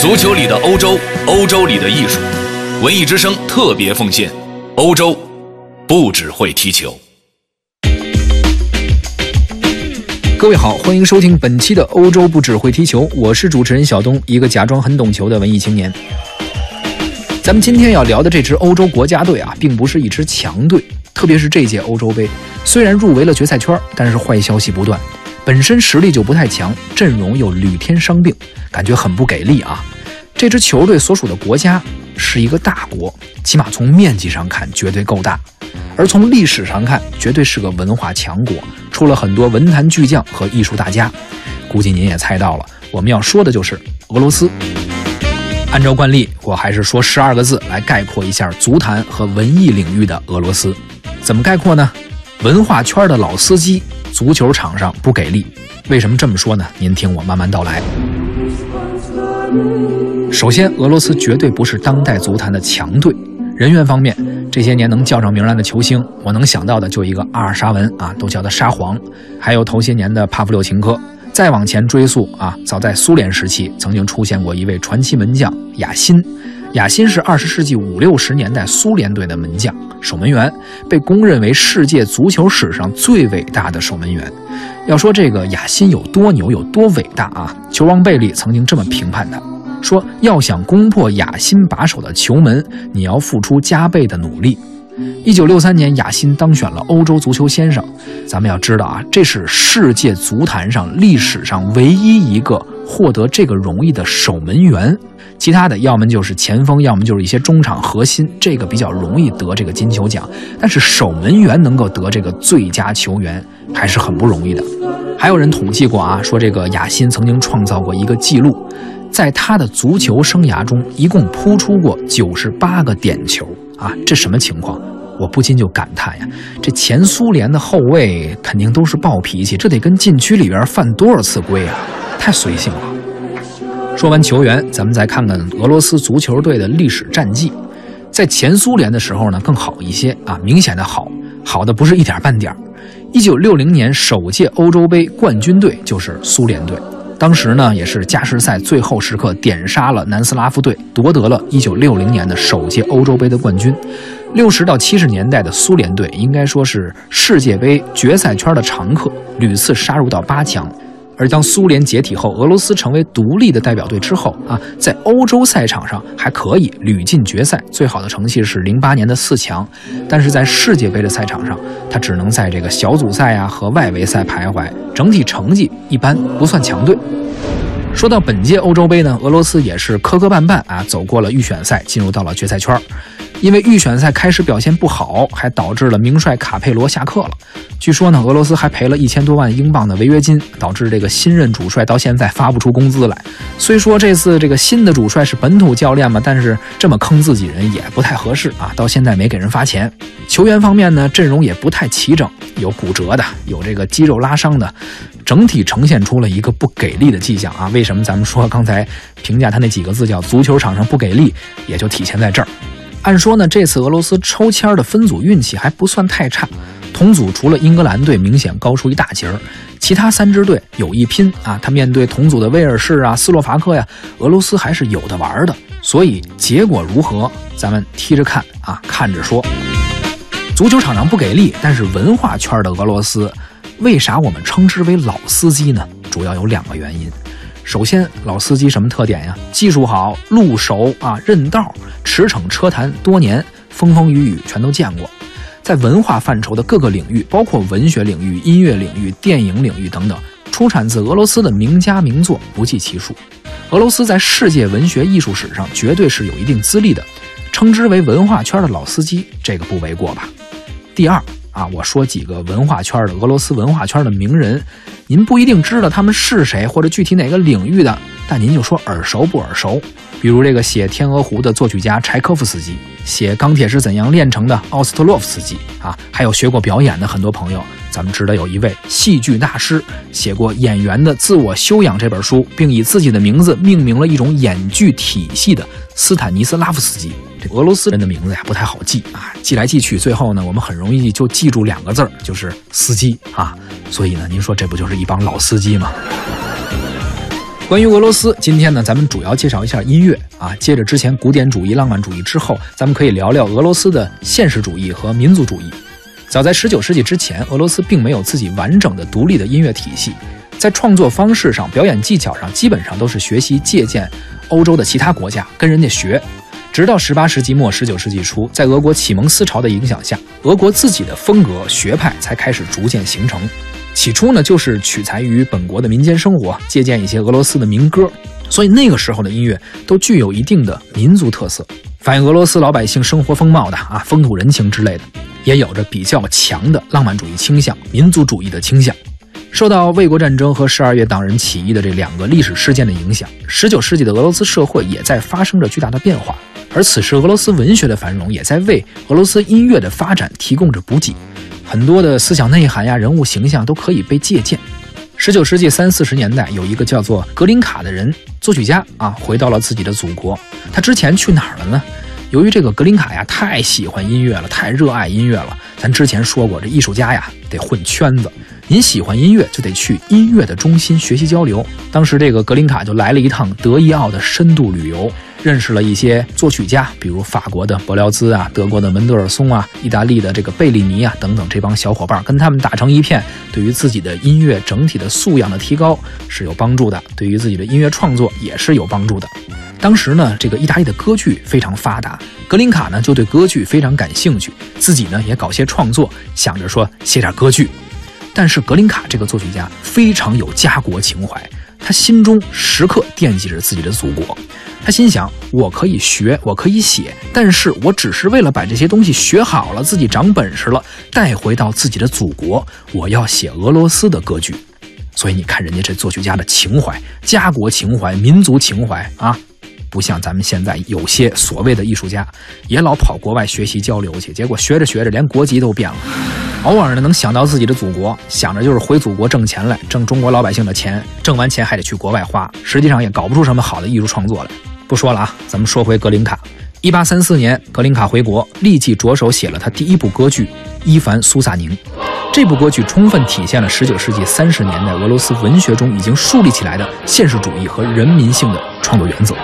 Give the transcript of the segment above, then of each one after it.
足球里的欧洲，欧洲里的艺术，文艺之声特别奉献。欧洲不只会踢球。各位好，欢迎收听本期的《欧洲不只会踢球》，我是主持人小东，一个假装很懂球的文艺青年。咱们今天要聊的这支欧洲国家队啊，并不是一支强队，特别是这届欧洲杯，虽然入围了决赛圈，但是坏消息不断，本身实力就不太强，阵容又屡添伤病，感觉很不给力啊。这支球队所属的国家是一个大国，起码从面积上看绝对够大，而从历史上看，绝对是个文化强国，出了很多文坛巨匠和艺术大家。估计您也猜到了，我们要说的就是俄罗斯。按照惯例，我还是说十二个字来概括一下足坛和文艺领域的俄罗斯。怎么概括呢？文化圈的老司机，足球场上不给力。为什么这么说呢？您听我慢慢道来。首先，俄罗斯绝对不是当代足坛的强队。人员方面，这些年能叫上名来的球星，我能想到的就一个阿尔沙文啊，都叫他沙皇，还有头些年的帕夫柳琴科。再往前追溯啊，早在苏联时期，曾经出现过一位传奇门将雅辛。雅辛是二十世纪五六十年代苏联队的门将、守门员，被公认为世界足球史上最伟大的守门员。要说这个雅辛有多牛、有多伟大啊，球王贝利曾经这么评判他：说要想攻破雅辛把守的球门，你要付出加倍的努力。一九六三年，雅辛当选了欧洲足球先生。咱们要知道啊，这是世界足坛上历史上唯一一个获得这个荣誉的守门员。其他的要么就是前锋，要么就是一些中场核心，这个比较容易得这个金球奖。但是守门员能够得这个最佳球员，还是很不容易的。还有人统计过啊，说这个雅辛曾经创造过一个记录，在他的足球生涯中，一共扑出过九十八个点球啊，这什么情况？我不禁就感叹呀，这前苏联的后卫肯定都是暴脾气，这得跟禁区里边犯多少次规啊？太随性了。说完球员，咱们再看看俄罗斯足球队的历史战绩。在前苏联的时候呢，更好一些啊，明显的好，好的不是一点半点儿。一九六零年首届欧洲杯冠军队就是苏联队，当时呢也是加时赛最后时刻点杀了南斯拉夫队，夺得了一九六零年的首届欧洲杯的冠军。六十到七十年代的苏联队应该说是世界杯决赛圈的常客，屡次杀入到八强。而当苏联解体后，俄罗斯成为独立的代表队之后啊，在欧洲赛场上还可以屡进决赛，最好的成绩是零八年的四强。但是在世界杯的赛场上，他只能在这个小组赛啊和外围赛徘徊，整体成绩一般，不算强队。说到本届欧洲杯呢，俄罗斯也是磕磕绊绊啊，走过了预选赛，进入到了决赛圈。因为预选赛开始表现不好，还导致了名帅卡佩罗下课了。据说呢，俄罗斯还赔了一千多万英镑的违约金，导致这个新任主帅到现在发不出工资来。虽说这次这个新的主帅是本土教练嘛，但是这么坑自己人也不太合适啊。到现在没给人发钱。球员方面呢，阵容也不太齐整，有骨折的，有这个肌肉拉伤的，整体呈现出了一个不给力的迹象啊。为什么咱们说刚才评价他那几个字叫足球场上不给力，也就体现在这儿。按说呢，这次俄罗斯抽签的分组运气还不算太差，同组除了英格兰队明显高出一大截儿，其他三支队有一拼啊。他面对同组的威尔士啊、斯洛伐克呀，俄罗斯还是有的玩的。所以结果如何，咱们踢着看啊，看着说。足球场上不给力，但是文化圈的俄罗斯，为啥我们称之为老司机呢？主要有两个原因。首先，老司机什么特点呀？技术好，路熟啊，认道，驰骋车坛多年，风风雨雨全都见过。在文化范畴的各个领域，包括文学领域、音乐领域、电影领域等等，出产自俄罗斯的名家名作不计其数。俄罗斯在世界文学艺术史上绝对是有一定资历的，称之为文化圈的老司机，这个不为过吧？第二啊，我说几个文化圈的俄罗斯文化圈的名人，您不一定知道他们是谁或者具体哪个领域的，但您就说耳熟不耳熟？比如这个写《天鹅湖》的作曲家柴科夫斯基，写《钢铁是怎样炼成的》奥斯特洛夫斯基啊，还有学过表演的很多朋友，咱们知道有一位戏剧大师，写过《演员的自我修养》这本书，并以自己的名字命名了一种演剧体系的斯坦尼斯拉夫斯基。这俄罗斯人的名字呀不太好记啊，记来记去，最后呢我们很容易就记住两个字儿，就是司机啊。所以呢，您说这不就是一帮老司机吗？关于俄罗斯，今天呢，咱们主要介绍一下音乐啊。接着之前古典主义、浪漫主义之后，咱们可以聊聊俄罗斯的现实主义和民族主义。早在十九世纪之前，俄罗斯并没有自己完整的独立的音乐体系，在创作方式上、表演技巧上，基本上都是学习借鉴欧洲的其他国家，跟人家学。直到18世纪末、19世纪初，在俄国启蒙思潮的影响下，俄国自己的风格学派才开始逐渐形成。起初呢，就是取材于本国的民间生活，借鉴一些俄罗斯的民歌，所以那个时候的音乐都具有一定的民族特色，反映俄罗斯老百姓生活风貌的啊，风土人情之类的，也有着比较强的浪漫主义倾向、民族主义的倾向。受到卫国战争和十二月党人起义的这两个历史事件的影响，十九世纪的俄罗斯社会也在发生着巨大的变化，而此时俄罗斯文学的繁荣也在为俄罗斯音乐的发展提供着补给。很多的思想内涵呀、人物形象都可以被借鉴。十九世纪三四十年代，有一个叫做格林卡的人，作曲家啊，回到了自己的祖国。他之前去哪儿了呢？由于这个格林卡呀，太喜欢音乐了，太热爱音乐了。咱之前说过，这艺术家呀，得混圈子。您喜欢音乐，就得去音乐的中心学习交流。当时这个格林卡就来了一趟德意奥的深度旅游。认识了一些作曲家，比如法国的柏辽兹啊，德国的门德尔松啊，意大利的这个贝利尼啊等等，这帮小伙伴跟他们打成一片，对于自己的音乐整体的素养的提高是有帮助的，对于自己的音乐创作也是有帮助的。当时呢，这个意大利的歌剧非常发达，格林卡呢就对歌剧非常感兴趣，自己呢也搞些创作，想着说写点歌剧。但是格林卡这个作曲家非常有家国情怀。他心中时刻惦记着自己的祖国，他心想：我可以学，我可以写，但是我只是为了把这些东西学好了，自己长本事了，带回到自己的祖国。我要写俄罗斯的歌剧。所以你看，人家这作曲家的情怀、家国情怀、民族情怀啊，不像咱们现在有些所谓的艺术家，也老跑国外学习交流去，结果学着学着连国籍都变了。偶尔呢，能想到自己的祖国，想着就是回祖国挣钱来，挣中国老百姓的钱，挣完钱还得去国外花，实际上也搞不出什么好的艺术创作来。不说了啊，咱们说回格林卡。一八三四年，格林卡回国，立即着手写了他第一部歌剧《伊凡苏萨宁》。这部歌剧充分体现了十九世纪三十年代俄罗斯文学中已经树立起来的现实主义和人民性的创作原则。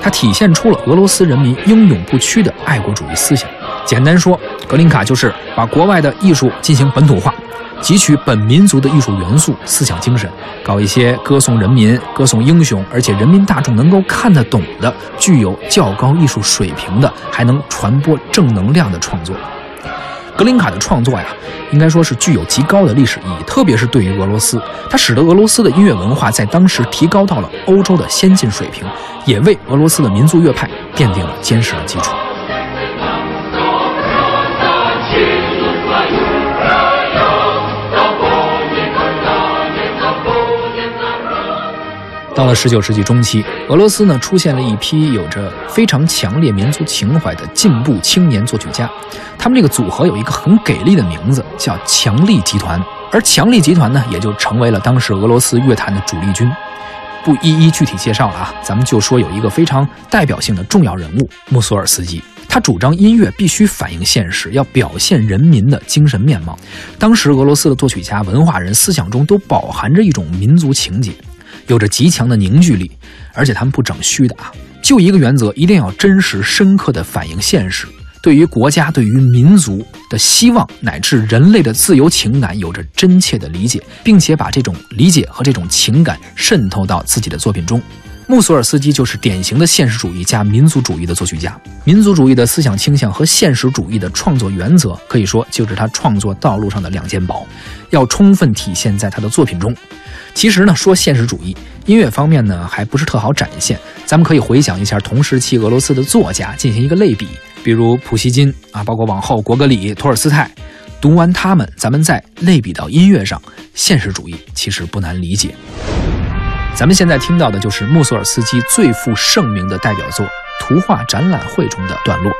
它体现出了俄罗斯人民英勇不屈的爱国主义思想。简单说，格林卡就是把国外的艺术进行本土化，汲取本民族的艺术元素、思想精神，搞一些歌颂人民、歌颂英雄，而且人民大众能够看得懂的、具有较高艺术水平的，还能传播正能量的创作。格林卡的创作呀，应该说是具有极高的历史意义，特别是对于俄罗斯，它使得俄罗斯的音乐文化在当时提高到了欧洲的先进水平，也为俄罗斯的民族乐派奠定了坚实的基础。到了十九世纪中期，俄罗斯呢出现了一批有着非常强烈民族情怀的进步青年作曲家，他们这个组合有一个很给力的名字，叫强力集团。而强力集团呢，也就成为了当时俄罗斯乐坛的主力军。不一一具体介绍了啊，咱们就说有一个非常代表性的重要人物穆索尔斯基，他主张音乐必须反映现实，要表现人民的精神面貌。当时俄罗斯的作曲家、文化人思想中都饱含着一种民族情结。有着极强的凝聚力，而且他们不整虚的啊，就一个原则，一定要真实深刻的反映现实，对于国家、对于民族的希望乃至人类的自由情感有着真切的理解，并且把这种理解和这种情感渗透到自己的作品中。穆索尔斯基就是典型的现实主义加民族主义的作曲家，民族主义的思想倾向和现实主义的创作原则，可以说就是他创作道路上的两件宝，要充分体现在他的作品中。其实呢，说现实主义音乐方面呢，还不是特好展现。咱们可以回想一下同时期俄罗斯的作家，进行一个类比，比如普希金啊，包括往后果戈里、托尔斯泰。读完他们，咱们再类比到音乐上，现实主义其实不难理解。咱们现在听到的就是穆索尔斯基最负盛名的代表作《图画展览会》中的段落。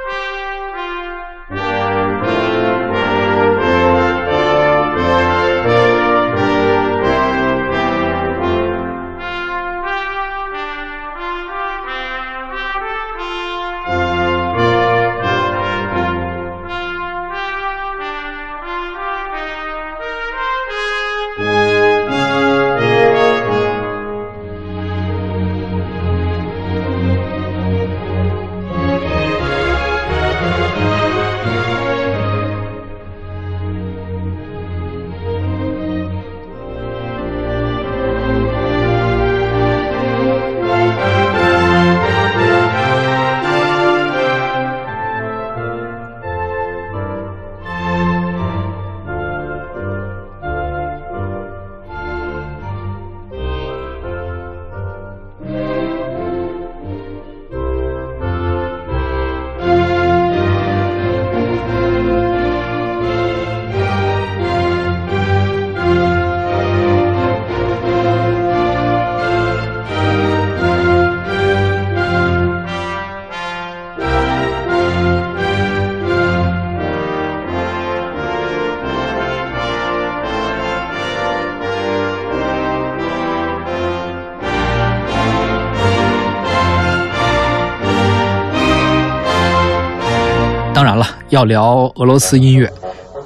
当然了，要聊俄罗斯音乐。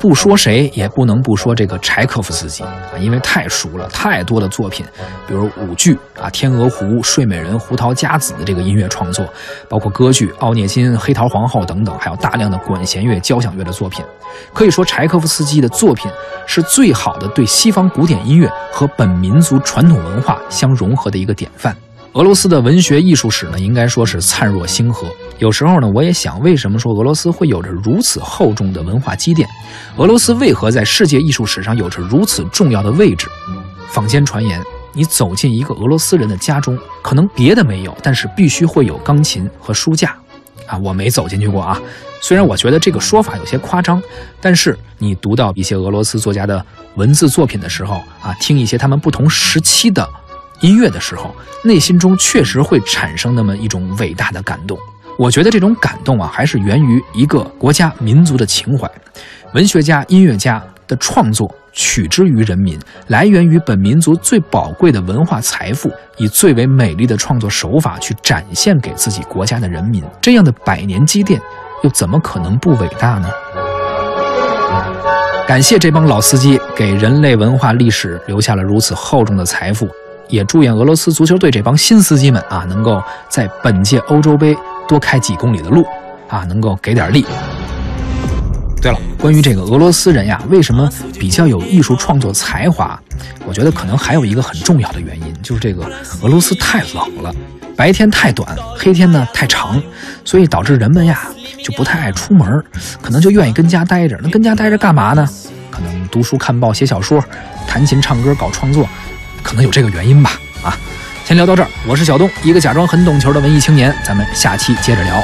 不说谁也不能不说这个柴可夫斯基啊，因为太熟了，太多的作品，比如舞剧啊《天鹅湖》《睡美人》《胡桃夹子》的这个音乐创作，包括歌剧《奥涅金》《黑桃皇后》等等，还有大量的管弦乐、交响乐的作品。可以说，柴可夫斯基的作品是最好的对西方古典音乐和本民族传统文化相融合的一个典范。俄罗斯的文学艺术史呢，应该说是灿若星河。有时候呢，我也想，为什么说俄罗斯会有着如此厚重的文化积淀？俄罗斯为何在世界艺术史上有着如此重要的位置？坊间传言，你走进一个俄罗斯人的家中，可能别的没有，但是必须会有钢琴和书架。啊，我没走进去过啊。虽然我觉得这个说法有些夸张，但是你读到一些俄罗斯作家的文字作品的时候，啊，听一些他们不同时期的。音乐的时候，内心中确实会产生那么一种伟大的感动。我觉得这种感动啊，还是源于一个国家民族的情怀。文学家、音乐家的创作取之于人民，来源于本民族最宝贵的文化财富，以最为美丽的创作手法去展现给自己国家的人民。这样的百年积淀，又怎么可能不伟大呢？感谢这帮老司机，给人类文化历史留下了如此厚重的财富。也祝愿俄罗斯足球队这帮新司机们啊，能够在本届欧洲杯多开几公里的路，啊，能够给点力。对了，关于这个俄罗斯人呀，为什么比较有艺术创作才华？我觉得可能还有一个很重要的原因，就是这个俄罗斯太冷了，白天太短，黑天呢太长，所以导致人们呀就不太爱出门，可能就愿意跟家待着。那跟家待着干嘛呢？可能读书、看报、写小说、弹琴、唱歌、搞创作。可能有这个原因吧，啊，先聊到这儿。我是小东，一个假装很懂球的文艺青年，咱们下期接着聊。